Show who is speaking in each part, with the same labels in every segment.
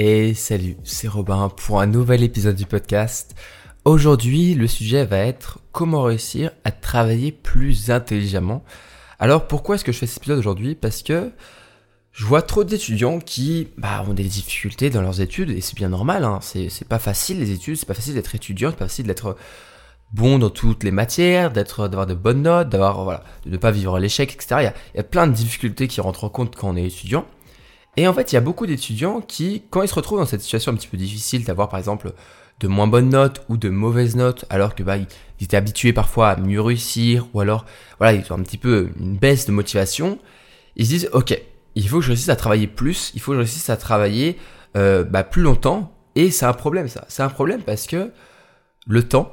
Speaker 1: Et salut, c'est Robin pour un nouvel épisode du podcast. Aujourd'hui, le sujet va être comment réussir à travailler plus intelligemment. Alors pourquoi est-ce que je fais cet épisode aujourd'hui? Parce que je vois trop d'étudiants qui bah, ont des difficultés dans leurs études et c'est bien normal. Hein. C'est pas facile les études, c'est pas facile d'être étudiant, c'est pas facile d'être bon dans toutes les matières, d'être d'avoir de bonnes notes, d'avoir de ne pas vivre l'échec, etc. Il y a plein de difficultés qui rentrent en compte quand on est étudiant. Et en fait, il y a beaucoup d'étudiants qui, quand ils se retrouvent dans cette situation un petit peu difficile d'avoir par exemple de moins bonnes notes ou de mauvaises notes, alors que bah ils, étaient habitués parfois à mieux réussir, ou alors voilà ils ont un petit peu une baisse de motivation, ils se disent ok, il faut que je réussisse à travailler plus, il faut que je réussisse à travailler euh, bah, plus longtemps, et c'est un problème ça, c'est un problème parce que le temps,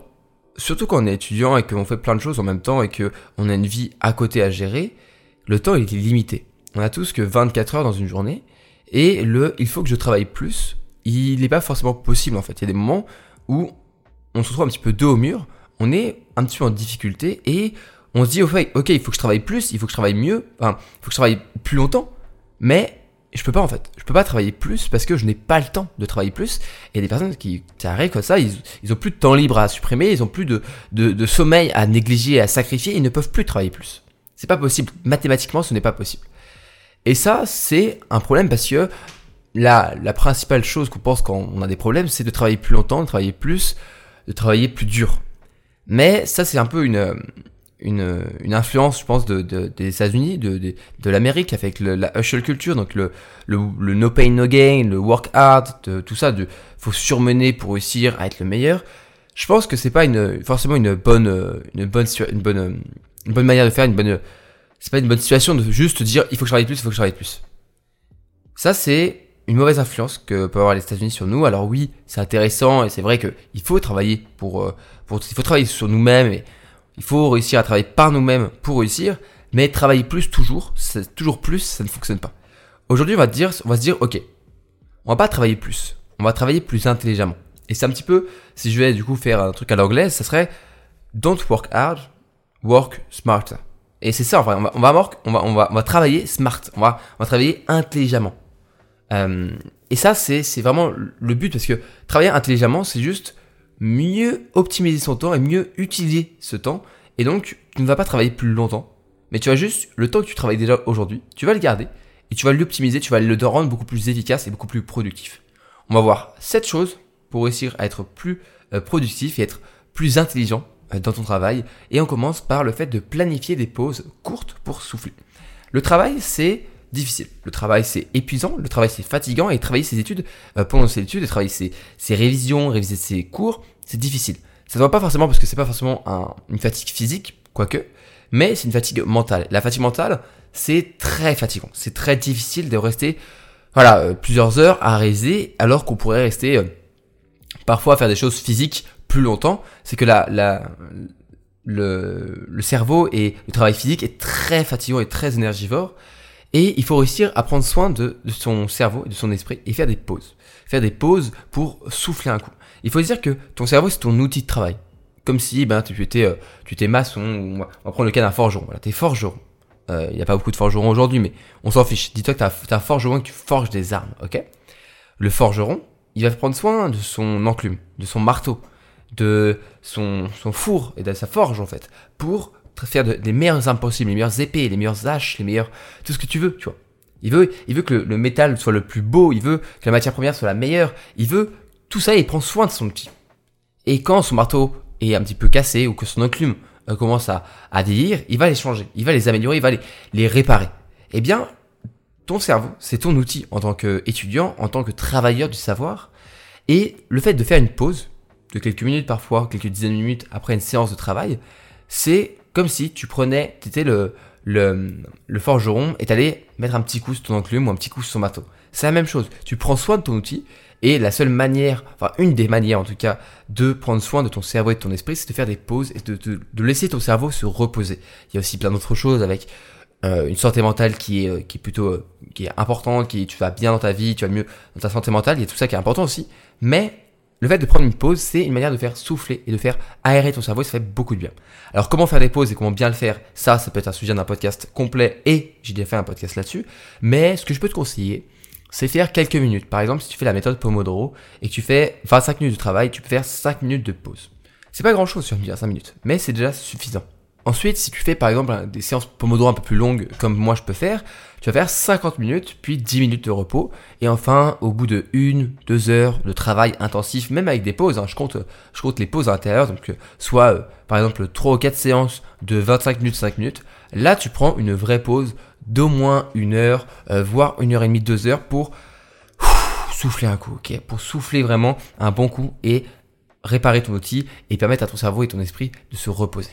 Speaker 1: surtout quand on est étudiant et qu'on fait plein de choses en même temps et qu'on a une vie à côté à gérer, le temps il est limité. On a tous que 24 heures dans une journée et le il faut que je travaille plus, il n'est pas forcément possible en fait. Il y a des moments où on se retrouve un petit peu dos au mur, on est un petit peu en difficulté et on se dit, ok, il faut que je travaille plus, il faut que je travaille mieux, enfin, il faut que je travaille plus longtemps, mais je peux pas en fait. Je peux pas travailler plus parce que je n'ai pas le temps de travailler plus. Et des personnes qui, arrivent comme ça, ils, ils ont plus de temps libre à supprimer, ils ont plus de, de, de sommeil à négliger, à sacrifier, ils ne peuvent plus travailler plus. C'est pas possible. Mathématiquement, ce n'est pas possible. Et ça, c'est un problème parce que la, la principale chose qu'on pense quand on a des problèmes, c'est de travailler plus longtemps, de travailler plus, de travailler plus dur. Mais ça, c'est un peu une, influence, je pense, de, de des États-Unis, de, l'Amérique, avec la hustle culture, donc le, no pain no gain, le work hard, tout ça, de faut surmener pour réussir à être le meilleur. Je pense que c'est pas forcément une bonne manière de faire, une bonne, c'est pas une bonne situation de juste dire il faut que je travaille plus, il faut que je travaille plus. Ça, c'est une mauvaise influence que peuvent avoir les États-Unis sur nous. Alors oui, c'est intéressant et c'est vrai qu'il faut travailler euh, pour, il faut travailler sur nous-mêmes et il faut réussir à travailler par nous-mêmes pour réussir. Mais travailler plus toujours, c'est toujours plus, ça ne fonctionne pas. Aujourd'hui, on va dire, on va se dire, ok, on va pas travailler plus, on va travailler plus intelligemment. Et c'est un petit peu, si je vais du coup faire un truc à l'anglaise, ça serait don't work hard, work smarter. Et c'est ça, on va, on va, on va, on va, travailler smart, on va, on va travailler intelligemment. Euh, et ça, c'est, vraiment le but parce que travailler intelligemment, c'est juste mieux optimiser son temps et mieux utiliser ce temps. Et donc, tu ne vas pas travailler plus longtemps, mais tu vas juste, le temps que tu travailles déjà aujourd'hui, tu vas le garder et tu vas l'optimiser, tu vas le rendre beaucoup plus efficace et beaucoup plus productif. On va voir cette choses pour réussir à être plus euh, productif et être plus intelligent dans ton travail. Et on commence par le fait de planifier des pauses courtes pour souffler. Le travail, c'est difficile. Le travail, c'est épuisant, le travail, c'est fatigant, et travailler ses études, euh, pendant ses études, et travailler ses, ses révisions, réviser ses cours, c'est difficile. Ça ne va pas forcément parce que c'est pas forcément une fatigue physique, quoique, mais c'est une fatigue mentale. La fatigue mentale, c'est très fatigant. C'est très difficile de rester, voilà, euh, plusieurs heures à réviser, alors qu'on pourrait rester parfois à faire des choses physiques plus longtemps, c'est que la, le, cerveau et le travail physique est très fatigant et très énergivore. Et il faut réussir à prendre soin de, son cerveau et de son esprit et faire des pauses. Faire des pauses pour souffler un coup. Il faut dire que ton cerveau, c'est ton outil de travail. Comme si ben, tu étais, euh, tu maçon, ou on va prendre le cas d'un forgeron. Voilà, t'es forgeron. Euh, il n'y a pas beaucoup de forgerons aujourd'hui, mais on s'en fiche. Dis-toi que t'es un forgeron et que tu forges des armes, ok? Le forgeron, il va prendre soin de son enclume, de son marteau, de son, son four et de sa forge en fait, pour faire des meilleures armes possibles, les meilleures épées, les meilleures haches, les meilleurs, tout ce que tu veux, tu vois. Il veut, il veut que le, métal soit le plus beau, il veut que la matière première soit la meilleure, il veut tout ça et il prend soin de son outil. Et quand son marteau est un petit peu cassé ou que son enclume euh, commence à, à vieillir, il va les changer, il va les améliorer, il va les, les réparer. Eh bien, ton cerveau, c'est ton outil en tant qu'étudiant, en tant que travailleur du savoir. Et le fait de faire une pause, de quelques minutes parfois, quelques dizaines de minutes après une séance de travail, c'est comme si tu prenais, tu étais le, le, forgeron et t'allais mettre un petit coup sur ton enclume ou un petit coup sur son bateau. C'est la même chose. Tu prends soin de ton outil et la seule manière, enfin une des manières en tout cas, de prendre soin de ton cerveau et de ton esprit, c'est de faire des pauses et de, laisser ton cerveau se reposer. Il y a aussi plein d'autres choses avec euh, une santé mentale qui est, euh, qui est plutôt euh, qui est importante, qui tu vas bien dans ta vie, tu vas mieux dans ta santé mentale, il y a tout ça qui est important aussi. Mais le fait de prendre une pause, c'est une manière de faire souffler et de faire aérer ton cerveau ça fait beaucoup de bien. Alors comment faire des pauses et comment bien le faire, ça, ça peut être un sujet d'un podcast complet et j'ai déjà fait un podcast là-dessus. Mais ce que je peux te conseiller, c'est faire quelques minutes. Par exemple, si tu fais la méthode Pomodoro et que tu fais 25 minutes de travail, tu peux faire 5 minutes de pause. C'est pas grand chose sur me dire 5 minutes, mais c'est déjà suffisant. Ensuite, si tu fais par exemple des séances Pomodoro un peu plus longues, comme moi je peux faire, tu vas faire 50 minutes, puis 10 minutes de repos. Et enfin, au bout de 1, 2 heures de travail intensif, même avec des pauses, hein, je, compte, je compte les pauses à l'intérieur, donc euh, soit euh, par exemple 3 ou 4 séances de 25 minutes, 5 minutes, là tu prends une vraie pause d'au moins une heure, euh, voire une heure et demie, deux heures pour souffler un coup, ok Pour souffler vraiment un bon coup et réparer ton outil et permettre à ton cerveau et ton esprit de se reposer.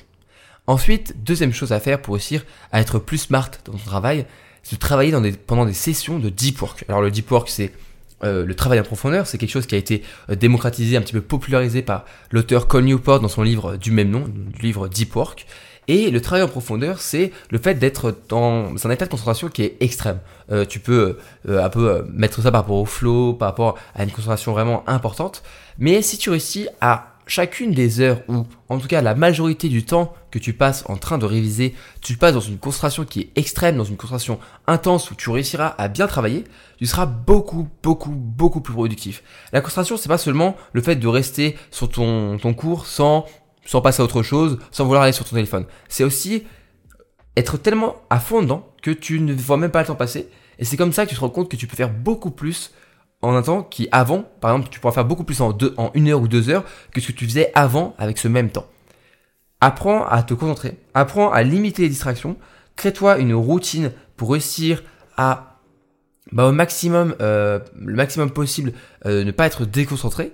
Speaker 1: Ensuite, deuxième chose à faire pour réussir à être plus smart dans ton travail, c'est de travailler pendant des sessions de deep work. Alors le deep work, c'est euh, le travail en profondeur, c'est quelque chose qui a été euh, démocratisé, un petit peu popularisé par l'auteur Cole Newport dans son livre du même nom, du livre Deep Work. Et le travail en profondeur, c'est le fait d'être dans un état de concentration qui est extrême. Euh, tu peux un peu mettre ça par rapport au flow, par rapport à une concentration vraiment importante. Mais si tu réussis à chacune des heures ou en tout cas la majorité du temps que tu passes en train de réviser, tu passes dans une concentration qui est extrême, dans une concentration intense où tu réussiras à bien travailler, tu seras beaucoup, beaucoup, beaucoup plus productif. La concentration, c'est pas seulement le fait de rester sur ton, ton cours sans, sans passer à autre chose, sans vouloir aller sur ton téléphone. C'est aussi être tellement à fond dedans que tu ne vois même pas le temps passer. Et c'est comme ça que tu te rends compte que tu peux faire beaucoup plus en un temps qui avant, par exemple, tu pourras faire beaucoup plus en, deux, en une heure ou deux heures que ce que tu faisais avant avec ce même temps. Apprends à te concentrer, apprends à limiter les distractions, crée-toi une routine pour réussir à bah, au maximum, euh, le maximum possible, euh, ne pas être déconcentré.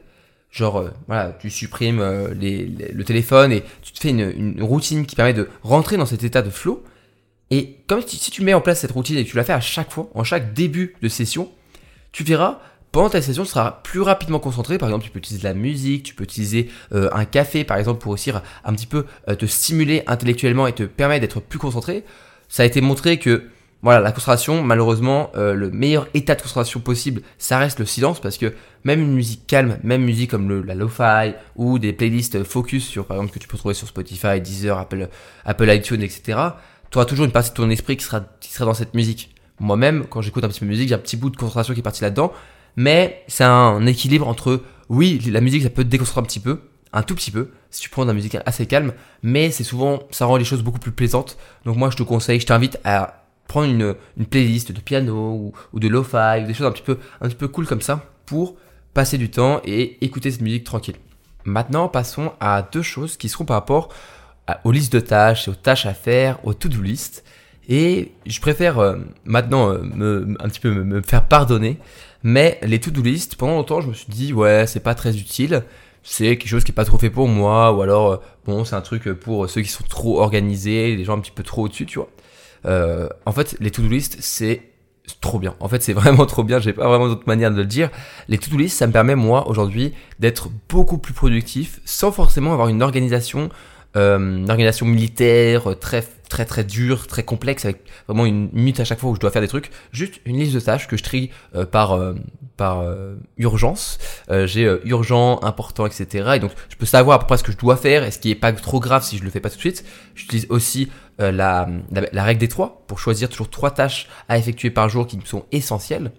Speaker 1: Genre, euh, voilà, tu supprimes les, le téléphone et tu te fais une, routine qui permet de rentrer dans cet état de flow. Et comme si, tu mets en place cette routine et tu la fais à chaque fois, en chaque début de session, tu verras pendant ta session, tu seras plus rapidement concentré. Par exemple, tu peux utiliser de la musique, tu peux utiliser euh, un café, par exemple, pour aussi un petit peu euh, te stimuler intellectuellement et te permettre d'être plus concentré. Ça a été montré que voilà, la concentration, malheureusement, euh, le meilleur état de concentration possible, ça reste le silence parce que même une musique calme, même musique comme le, la lo-fi ou des playlists focus sur, par exemple, que tu peux trouver sur Spotify, Deezer, Apple, Apple iTunes, etc. Tu auras toujours une partie de ton esprit qui sera, qui sera dans cette musique. Moi-même, quand j'écoute un petit peu de musique, j'ai un petit bout de concentration qui est parti là-dedans mais c'est un équilibre entre, oui, la musique, ça peut te déconcentrer un petit peu, un tout petit peu, si tu prends de la musique assez calme, mais c'est souvent, ça rend les choses beaucoup plus plaisantes. Donc moi, je te conseille, je t'invite à prendre une, playlist de piano ou, de lo-fi, ou des choses un petit peu, un peu cool comme ça, pour passer du temps et écouter cette musique tranquille. Maintenant, passons à deux choses qui seront par rapport aux listes de tâches aux tâches à faire, aux to-do list. Et je préfère euh, maintenant euh, me, un petit peu me, faire pardonner mais les to-do list, pendant longtemps, je me suis dit, ouais, c'est pas très utile. C'est quelque chose qui est pas trop fait pour moi, ou alors, euh, bon, c'est un truc pour ceux qui sont trop organisés, les gens un petit peu trop au-dessus, tu vois. Euh, en fait, les to-do list, c'est trop bien. En fait, c'est vraiment trop bien. J'ai pas vraiment d'autre manière de le dire. Les to-do list, ça me permet, moi, aujourd'hui, d'être beaucoup plus productif sans forcément avoir une organisation euh, une organisation militaire euh, très très très dure, très complexe, avec vraiment une minute à chaque fois où je dois faire des trucs. Juste une liste de tâches que je trie euh, par par urgence. J'ai urgent, important, etc. Et donc je peux savoir à peu près ce que je dois faire et ce qui est pas trop grave si je le fais pas tout de suite. J'utilise aussi la, la, la, règle des trois pour choisir toujours trois tâches à effectuer par jour qui me sont essentielles.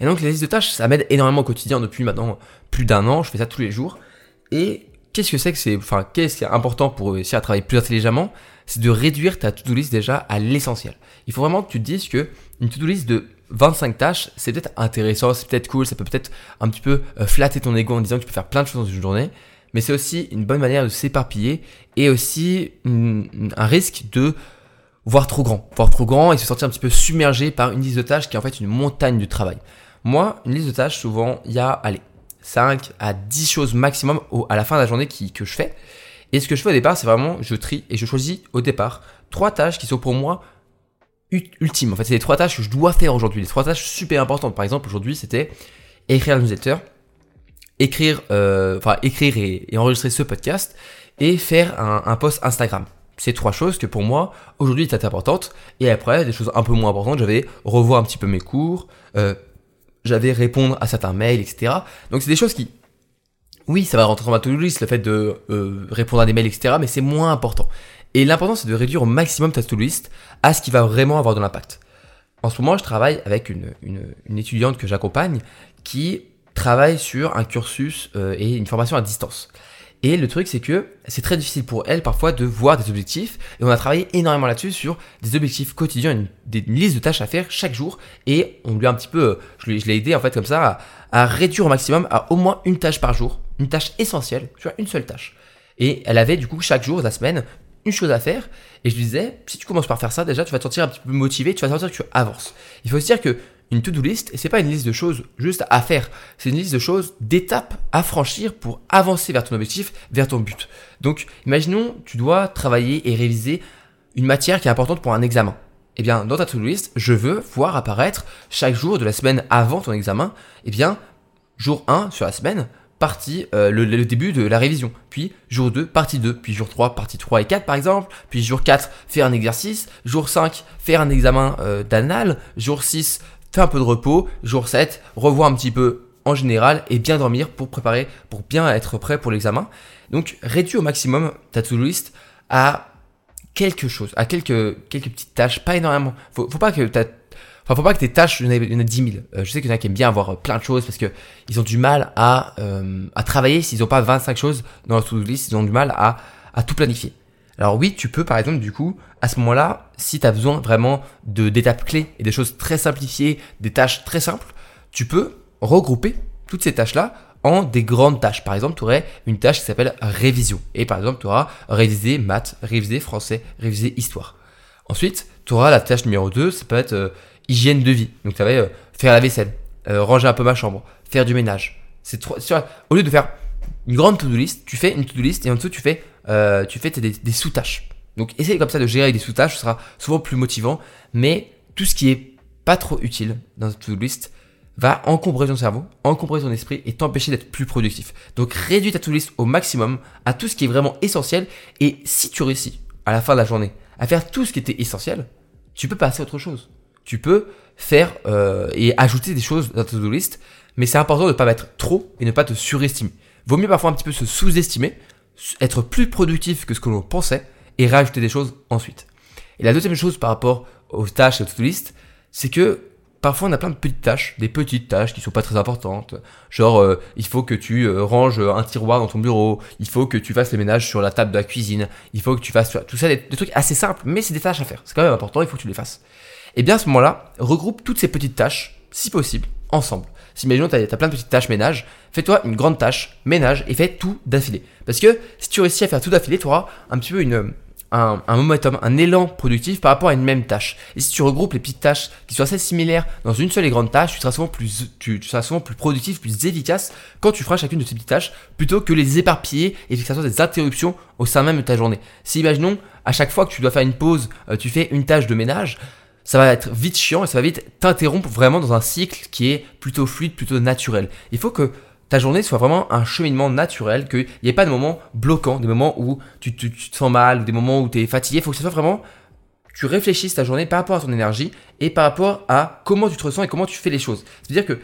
Speaker 1: Et donc les listes de tâches, ça m'aide énormément au quotidien depuis maintenant plus d'un an. Je fais ça tous les jours. Et qu'est-ce que c'est que c'est, enfin, qu'est-ce qui est important pour réussir à travailler plus intelligemment? C'est de réduire ta to-do list déjà à l'essentiel. Il faut vraiment que tu te dises que une to-do list de 25 tâches, c'est peut-être intéressant, c'est peut-être cool, ça peut peut-être un petit peu euh, flatter ton ego en disant que tu peux faire plein de choses dans une journée, mais c'est aussi une bonne manière de s'éparpiller et aussi un risque de voir trop grand, voir trop grand et se sentir un petit peu submergé par une liste de tâches qui est en fait une montagne de travail. Moi, une liste de tâches, souvent, il y a, allez, 5 à 10 choses maximum à la fin de la journée qui, que je fais. Et ce que je fais au départ, c'est vraiment, je trie et je choisis au départ trois tâches qui sont pour moi ultimes. En fait, c'est les trois tâches que je dois faire aujourd'hui, les trois tâches super importantes. Par exemple, aujourd'hui, c'était écrire la newsletter, écrire, euh, enfin, écrire et, enregistrer ce podcast et faire un, post Instagram. C'est trois choses que pour moi, aujourd'hui, étaient importantes. Et après, des choses un peu moins importantes, j'avais revoir un petit peu mes cours, euh, j'avais répondre à certains mails, etc. Donc c'est des choses qui, oui, ça va rentrer dans ma to-do list, le fait de euh, répondre à des mails, etc. Mais c'est moins important. Et l'important, c'est de réduire au maximum ta to-do list à ce qui va vraiment avoir de l'impact. En ce moment, je travaille avec une, étudiante que j'accompagne qui travaille sur un cursus euh, et une formation à distance. Et le truc, c'est que c'est très difficile pour elle parfois de voir des objectifs. Et on a travaillé énormément là-dessus sur des objectifs quotidiens, une, liste de tâches à faire chaque jour. Et on lui a un petit peu, euh, je, l'ai aidé en fait comme ça à, réduire au maximum à au moins une tâche par jour, une tâche essentielle, tu vois, une seule tâche. Et elle avait du coup chaque jour de la semaine une chose à faire. Et je lui disais, si tu commences par faire ça, déjà, tu vas te sentir un petit peu motivé, tu vas sentir que tu avances. Il faut se dire que une to-do list, c'est pas une liste de choses juste à faire, c'est une liste de choses, d'étapes à franchir pour avancer vers ton objectif, vers ton but. Donc, imaginons, tu dois travailler et réviser une matière qui est importante pour un examen. Eh bien, dans ta to-do list, je veux voir apparaître chaque jour de la semaine avant ton examen, eh bien, jour 1 sur la semaine, partie, euh, le, début de la révision. Puis jour 2, partie 2. Puis jour 3, partie 3 et 4 par exemple. Puis jour 4, faire un exercice. Jour 5, faire un examen euh, d'anal. Jour 6, faire un peu de repos. Jour 7, revoir un petit peu en général et bien dormir pour préparer, pour bien être prêt pour l'examen. Donc réduis au maximum ta to-do list à quelque chose, à quelques, quelques petites tâches, pas énormément. Faut, pas que Enfin, faut pas que tes tâches, il y en a, 10 000. Euh, je sais qu'il y en a qui aiment bien avoir euh, plein de choses parce que ils ont du mal à, euh, à travailler s'ils n'ont pas 25 choses dans leur to-do list, ils ont du mal à, à tout planifier. Alors oui, tu peux par exemple du coup, à ce moment-là, si tu as besoin vraiment de d'étapes clés et des choses très simplifiées, des tâches très simples, tu peux regrouper toutes ces tâches-là en des grandes tâches. Par exemple, tu aurais une tâche qui s'appelle révision. Et par exemple, tu auras réviser maths, réviser français, réviser histoire. Ensuite, tu auras la tâche numéro 2, ça peut être hygiène de vie. Donc, tu vas euh, faire la vaisselle, euh, ranger un peu ma chambre, faire du ménage. C'est trop. Au lieu de faire une grande to-do list, tu fais une to-do list et en dessous, tu fais, euh, tu fais des, sous-tâches. Donc, essaye comme ça de gérer avec des sous-tâches, ce sera souvent plus motivant. Mais tout ce qui est pas trop utile dans ta to-do list va encombrer ton cerveau, encombrer ton esprit et t'empêcher d'être plus productif. Donc, réduis ta to-do list au maximum à tout ce qui est vraiment essentiel. Et si tu réussis à la fin de la journée à faire tout ce qui était essentiel, tu peux passer à autre chose tu peux faire euh, et ajouter des choses dans ta to-do list, mais c'est important de ne pas mettre trop et ne pas te surestimer. Vaut mieux parfois un petit peu se sous-estimer, être plus productif que ce que l'on pensait et rajouter des choses ensuite. Et la deuxième chose par rapport aux tâches et aux to-do c'est que parfois on a plein de petites tâches, des petites tâches qui sont pas très importantes. Genre, euh, il faut que tu euh, ranges un tiroir dans ton bureau, il faut que tu fasses le ménage sur la table de la cuisine, il faut que tu fasses tout ça, des, des trucs assez simples, mais c'est des tâches à faire. C'est quand même important, il faut que tu les fasses et eh bien à ce moment-là, regroupe toutes ces petites tâches, si possible, ensemble. Si imaginons tu as, plein de petites tâches ménage, fais-toi une grande tâche ménage et fais tout d'affilée. Parce que si tu réussis à faire tout d'affilée, tu auras un petit peu un, un, momentum, un élan productif par rapport à une même tâche. Et si tu regroupes les petites tâches qui sont assez similaires dans une seule et grande tâche, tu seras souvent plus, tu seras souvent plus productif, plus efficace quand tu feras chacune de ces petites tâches plutôt que les éparpiller et que ça soit des interruptions au sein même de ta journée. Si imaginons à chaque fois que tu dois faire une pause, euh, tu fais une tâche de ménage, ça va être vite chiant et ça va vite t'interrompre vraiment dans un cycle qui est plutôt fluide, plutôt naturel. Il faut que ta journée soit vraiment un cheminement naturel, qu'il n'y ait pas de moments bloquants, des moments où tu, te sens mal, ou des moments où tu es fatigué. Il faut que ce soit vraiment, tu réfléchisses ta journée par rapport à ton énergie et par rapport à comment tu te ressens et comment tu fais les choses. C'est-à-dire que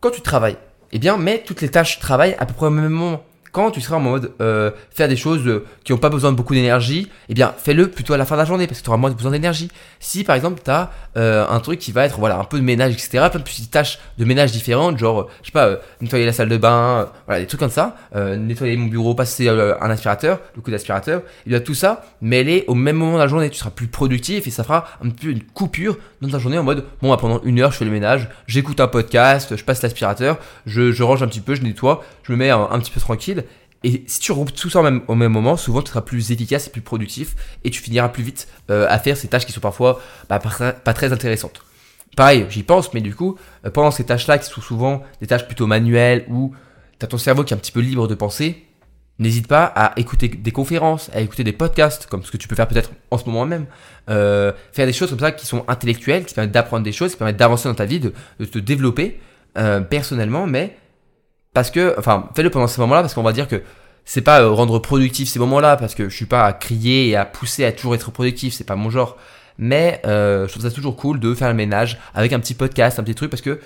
Speaker 1: quand tu travailles, eh bien, mets toutes les tâches travail à peu près au même moment quand tu seras en mode euh, faire des choses euh, qui n'ont pas besoin de beaucoup d'énergie, eh bien fais-le plutôt à la fin de la journée parce que tu auras moins besoin d'énergie. Si par exemple tu as euh, un truc qui va être voilà un peu de ménage etc, plein de petites tâches de ménage différentes, genre je sais pas nettoyer la salle de bain, voilà des trucs comme ça, nettoyer mon bureau, passer un aspirateur, le coup d'aspirateur, et bien tout ça mêlé au même moment de la journée, tu seras plus productif et ça fera un peu une coupure dans ta journée en mode bon bah, pendant une heure je fais le ménage, j'écoute un podcast, je passe l'aspirateur, je, range un petit peu, je nettoie, je me mets un petit peu tranquille et si tu regroupes tout ça au même, au même, moment, souvent tu seras plus efficace et plus productif et tu finiras plus vite euh, à faire ces tâches qui sont parfois bah, pas, très intéressantes. Pareil, j'y pense, mais du coup, euh, pendant ces tâches-là qui sont souvent des tâches plutôt manuelles où tu as ton cerveau qui est un petit peu libre de penser, n'hésite pas à écouter des conférences, à écouter des podcasts, comme ce que tu peux faire peut-être en ce moment même, euh, faire des choses comme ça qui sont intellectuelles, qui permettent d'apprendre des choses, qui permettent d'avancer dans ta vie, de, de te développer personnellement, mais parce que, enfin, fais-le pendant ces moments-là parce qu'on va dire que c'est pas euh, rendre productif ces moments-là parce que je suis pas à crier et à pousser à toujours être productif, c'est pas mon genre. Mais euh, je trouve ça toujours cool de faire le ménage avec un petit podcast, un petit truc parce que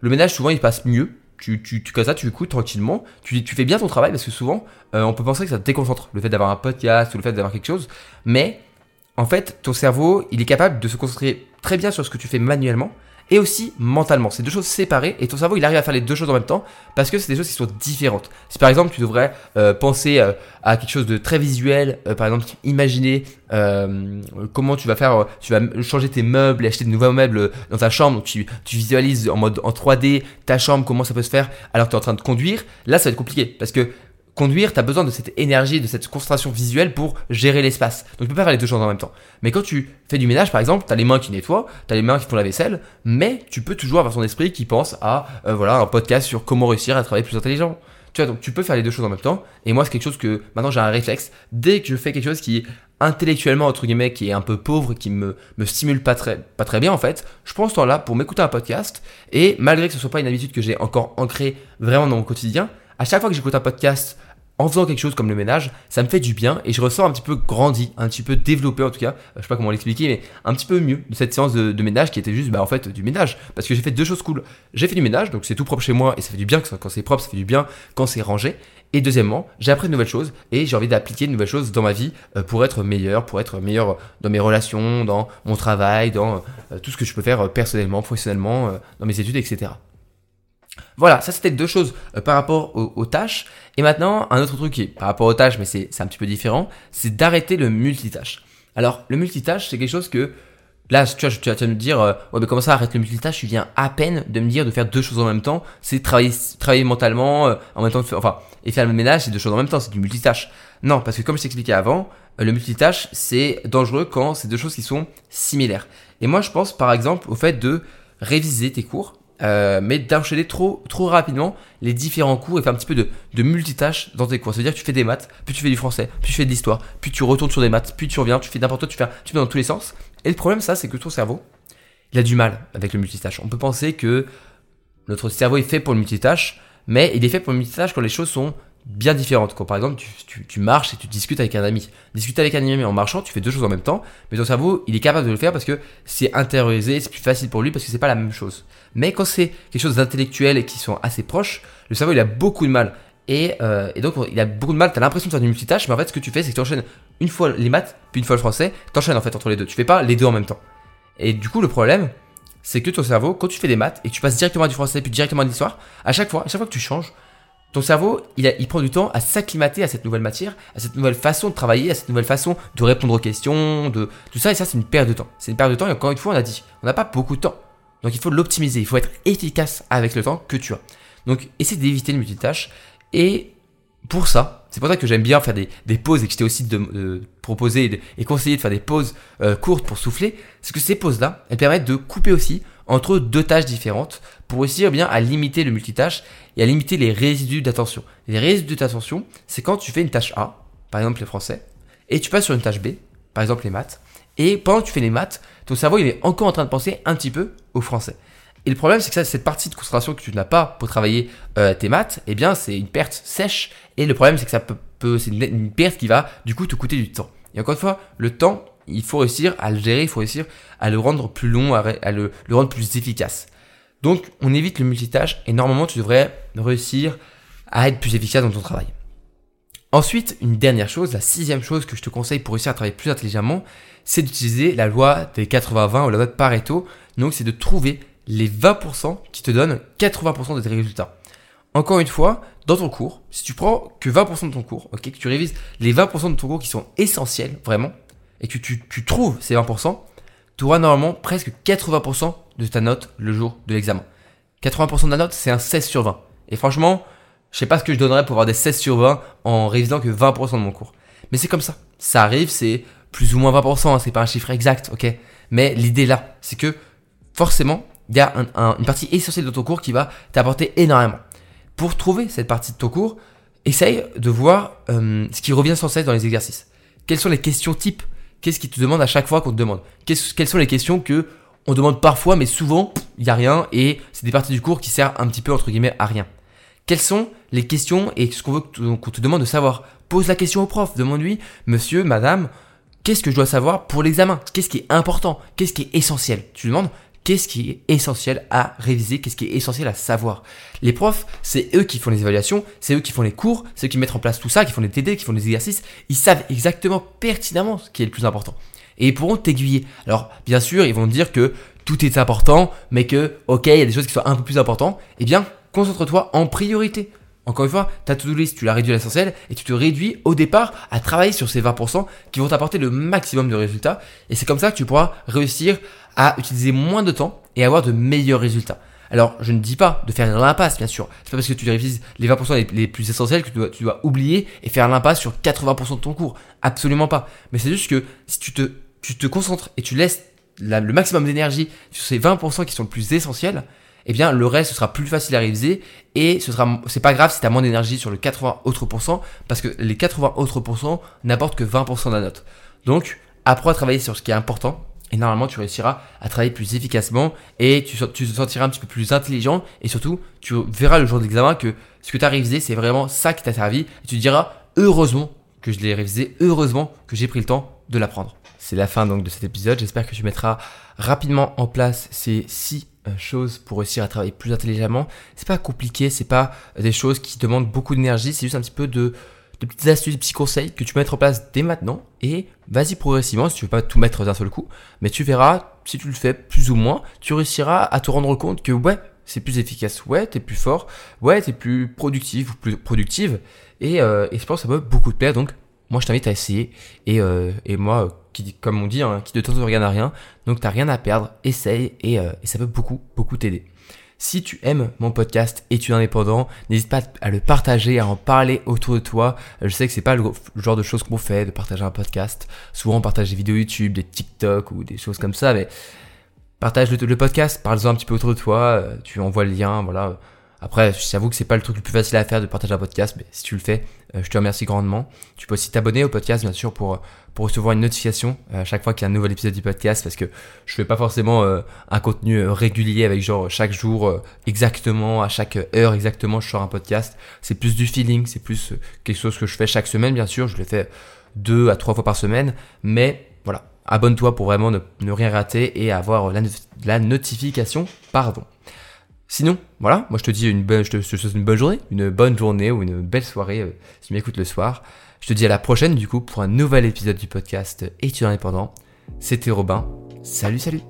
Speaker 1: le ménage souvent il passe mieux. Tu, tu, tu comme ça, tu écoutes tranquillement, tu, tu fais bien ton travail parce que souvent euh, on peut penser que ça te déconcentre le fait d'avoir un podcast ou le fait d'avoir quelque chose, mais en fait ton cerveau il est capable de se concentrer très bien sur ce que tu fais manuellement et aussi mentalement. C'est deux choses séparées et ton cerveau il arrive à faire les deux choses en même temps parce que c'est des choses qui sont différentes. Si par exemple tu devrais euh, penser euh, à quelque chose de très visuel, euh, par exemple imaginer comment tu vas faire, tu vas changer tes meubles et acheter de nouveaux meubles dans ta chambre, donc tu, tu visualises en mode en 3D ta chambre, comment ça peut se faire alors que tu es en train de conduire, là ça va être compliqué parce que conduire, tu as besoin de cette énergie, de cette concentration visuelle pour gérer l'espace. Donc tu peux pas faire les deux choses en même temps. Mais quand tu fais du ménage, par exemple, tu as les mains qui nettoient, tu as les mains qui font la vaisselle, mais tu peux toujours avoir ton esprit qui pense à euh, voilà un podcast sur comment réussir à travailler plus intelligent. Tu vois, donc tu peux faire les deux choses en même temps. Et moi, c'est quelque chose que maintenant j'ai un réflexe. Dès que je fais quelque chose qui est intellectuellement, entre guillemets, qui est un peu pauvre, qui me, me stimule pas très, pas très bien en fait, je prends ce temps-là pour m'écouter un podcast. Et malgré que ce soit pas une habitude que j'ai encore ancrée vraiment dans mon quotidien, à chaque fois que j'écoute un podcast en faisant quelque chose comme le ménage, ça me fait du bien et je ressens un petit peu grandi, un petit peu développé en tout cas, je sais pas comment l'expliquer, mais un petit peu mieux de cette séance de, ménage qui était juste bah, en fait du ménage. Parce que j'ai fait deux choses cool. J'ai fait du ménage, donc c'est tout propre chez moi et ça fait du bien quand c'est propre, ça fait du bien quand c'est rangé. Et deuxièmement, j'ai appris de nouvelles choses et j'ai envie d'appliquer de nouvelles choses dans ma vie euh, pour être meilleur, pour être meilleur dans mes relations, dans mon travail, dans euh, tout ce que je peux faire euh, personnellement, professionnellement, dans mes études, etc. Voilà, ça c'était deux choses euh, par rapport aux, tâches. Et maintenant, un autre truc qui est par rapport aux tâches, mais c'est un petit peu différent, c'est d'arrêter le multitâche. Alors, le multitâche, c'est quelque chose que Là, tu vois, tu vas me dire, euh, ouais, mais comment ça, arrête le multitâche? Tu viens à peine de me dire de faire deux choses en même temps. C'est travailler, travailler mentalement, euh, en même temps, enfin, et faire le ménage, c'est deux choses en même temps, c'est du multitâche. Non, parce que comme je t'expliquais avant, le multitâche, c'est dangereux quand c'est deux choses qui sont similaires. Et moi, je pense, par exemple, au fait de réviser tes cours euh, mais d'enchaîner trop, trop rapidement les différents cours et faire un petit peu de, de multitâche dans tes cours. C'est-à-dire que tu fais des maths, puis tu fais du français, puis tu fais de l'histoire, puis tu retournes sur des maths, puis tu reviens, tu fais n'importe quoi, tu fais, tu fais dans tous les sens. Et le problème, ça, c'est que ton cerveau, il a du mal avec le multitâche. On peut penser que notre cerveau est fait pour le multitâche, mais il est fait pour le multitâche quand les choses sont bien différentes. Quand par exemple tu, marches et tu discutes avec un ami. Discuter avec un ami en marchant, tu fais deux choses en même temps, mais ton cerveau, il est capable de le faire parce que c'est intériorisé, c'est plus facile pour lui parce que c'est pas la même chose. Mais quand c'est quelque chose d'intellectuel et qui sont assez proches, le cerveau, il a beaucoup de mal. Et, euh, donc, il a beaucoup de mal, tu as l'impression de faire du multitâche, mais en fait, ce que tu fais, c'est que tu enchaînes une fois les maths, puis une fois le français, tu enchaînes en fait entre les deux. Tu fais pas les deux en même temps. Et du coup, le problème, c'est que ton cerveau, quand tu fais des maths et que tu passes directement du français, puis directement à l'histoire, à chaque fois, à chaque fois que tu changes, ton cerveau, il, il, prend du temps à s'acclimater à cette nouvelle matière, à cette nouvelle façon de travailler, à cette nouvelle façon de répondre aux questions, de tout ça. Et ça, c'est une perte de temps. C'est une perte de temps. Et encore une fois, on a dit, on n'a pas beaucoup de temps. Donc, il faut l'optimiser. Il faut être efficace avec le temps que tu as. Donc, essaie d'éviter le multitâche. Et pour ça, c'est pour ça que j'aime bien faire des, des pauses et que je t'ai aussi de, proposer et, conseiller de faire des pauses euh, courtes pour souffler. C'est que ces pauses-là, elles permettent de couper aussi entre deux tâches différentes pour réussir bien à limiter le multitâche et à limiter les résidus d'attention. Les résidus d'attention, c'est quand tu fais une tâche A, par exemple les français, et tu passes sur une tâche B, par exemple les maths, et pendant que tu fais les maths, ton cerveau il est encore en train de penser un petit peu au français. Et le problème, c'est que ça, cette partie de concentration que tu n'as pas pour travailler euh, tes maths, eh bien, c'est une perte sèche. Et le problème, c'est que ça peut, c'est une, perte qui va, du coup, te coûter du temps. Et encore une fois, le temps, il faut réussir à le gérer, il faut réussir à le rendre plus long, à, le, rendre plus efficace. Donc, on évite le multitâche et normalement, tu devrais réussir à être plus efficace dans ton travail. Ensuite, une dernière chose, la sixième chose que je te conseille pour réussir à travailler plus intelligemment, c'est d'utiliser la loi des 80-20 ou la loi de Pareto. Donc, c'est de trouver les 20% qui te donnent 80% de tes résultats. Encore une fois, dans ton cours, si tu prends que 20% de ton cours, que tu révises les 20% de ton cours qui sont essentiels, vraiment, et que tu, trouves ces 20%, tu auras normalement presque 80% de ta note le jour de l'examen. 80% de la note, c'est un 16 sur 20. Et franchement, je sais pas ce que je donnerais pour avoir des 16 sur 20 en révisant que 20% de mon cours. Mais c'est comme ça. Ça arrive, c'est plus ou moins 20%, hein, c'est pas un chiffre exact, ok? Mais l'idée là, c'est que forcément, il y a une partie essentielle de ton cours qui va t'apporter énormément. Pour trouver cette partie de ton cours, essaye de voir euh, ce qui revient sans cesse dans les exercices. Quelles sont les questions types Qu'est-ce qui te demande à chaque fois qu'on te demande? Quelles sont les questions que on demande parfois, mais souvent, il n'y a rien et c'est des parties du cours qui servent un petit peu, entre guillemets, à rien. Quelles sont les questions et ce qu'on veut qu'on te demande de savoir? Pose la question au prof, demande-lui, monsieur, madame, qu'est-ce que je dois savoir pour l'examen? Qu'est-ce qui est important? Qu'est-ce qui est essentiel? Tu demandes qu'est-ce qui est essentiel à réviser, qu'est-ce qui est essentiel à savoir? Les profs, c'est eux qui font les évaluations, c'est eux qui font les cours, c'est eux qui mettent en place tout ça, qui font les TD, qui font les exercices. Ils savent exactement pertinemment ce qui est le plus important. et ils pourront t'aiguiller. Alors, bien sûr, ils vont te dire que tout est important, mais que, ok, il y a des choses qui sont un peu plus importantes. Eh bien, concentre-toi en priorité. Encore une fois, ta to-do list, tu la réduis à l'essentiel et tu te réduis au départ à travailler sur ces 20% qui vont t'apporter le maximum de résultats. Et c'est comme ça que tu pourras réussir à utiliser moins de temps et avoir de meilleurs résultats. Alors, je ne dis pas de faire l'impasse, bien sûr. C'est pas parce que tu révises les 20% les, plus essentiels que tu dois, oublier et faire l'impasse sur 80% de ton cours. Absolument pas. Mais c'est juste que si tu te, concentres et tu laisses le maximum d'énergie sur ces 20% qui sont le plus essentiels, eh bien le reste sera plus facile à réviser et ce sera c'est pas grave si as moins d'énergie sur le 80 autres pourcents parce que les 80 autres pourcents n'apportent que 20% de la note. Donc apprends à travailler sur ce qui est important et normalement tu réussiras à travailler plus efficacement et tu, te sentiras un petit peu plus intelligent et surtout tu verras le jour de l'examen que ce que tu as révisé c'est vraiment ça qui t'a servi et tu diras heureusement que je l'ai révisé, heureusement que j'ai pris le temps de l'apprendre. C'est la fin donc de cet épisode. J'espère que tu mettras rapidement en place ces six euh, choses pour réussir à travailler plus intelligemment. C'est pas compliqué, c'est pas des choses qui demandent beaucoup d'énergie, c'est juste un petit peu de, de petites astuces, de petits conseils que tu peux mettre en place dès maintenant et vas-y progressivement si tu veux pas tout mettre d'un seul coup, mais tu verras si tu le fais plus ou moins, tu réussiras à te rendre compte que ouais, c'est plus efficace, ouais, t'es plus fort, ouais, t'es plus productif ou plus productive et, euh, et je pense que ça peut beaucoup te plaire donc moi je t'invite à essayer et, euh, et moi qui, comme on dit, hein, qui de temps en temps regarde à rien. Donc t'as rien à perdre, essaye et, euh, et ça peut beaucoup, beaucoup t'aider. Si tu aimes mon podcast Études indépendant, n'hésite pas à le partager, à en parler autour de toi. Je sais que c'est pas le genre de choses qu'on fait, de partager un podcast. Souvent on partage des vidéos YouTube, des TikTok ou des choses comme ça, mais partage le, le podcast, parle-en un petit peu autour de toi, euh, tu envoies le lien, voilà. Après, j'avoue que c'est pas le truc le plus facile à faire de partager un podcast, mais si tu le fais, euh, je te remercie grandement. Tu peux aussi t'abonner au podcast, bien sûr, pour, pour recevoir une notification euh, à chaque fois qu'il y a un nouvel épisode du podcast, parce que je fais pas forcément euh, un contenu régulier avec genre chaque jour exactement, à chaque heure exactement, je sors un podcast. C'est plus du feeling, c'est plus quelque chose que je fais chaque semaine, bien sûr. Je le fais deux à trois fois par semaine, mais voilà. Abonne-toi pour vraiment ne, rien rater et avoir la, la notification, pardon. Sinon, voilà, moi je te dis une bonne, je te, souhaite une bonne journée, une bonne journée ou une belle soirée euh, si tu m'écoutes le soir. Je te dis à la prochaine du coup pour un nouvel épisode du podcast Études indépendant. C'était Robin. Salut, salut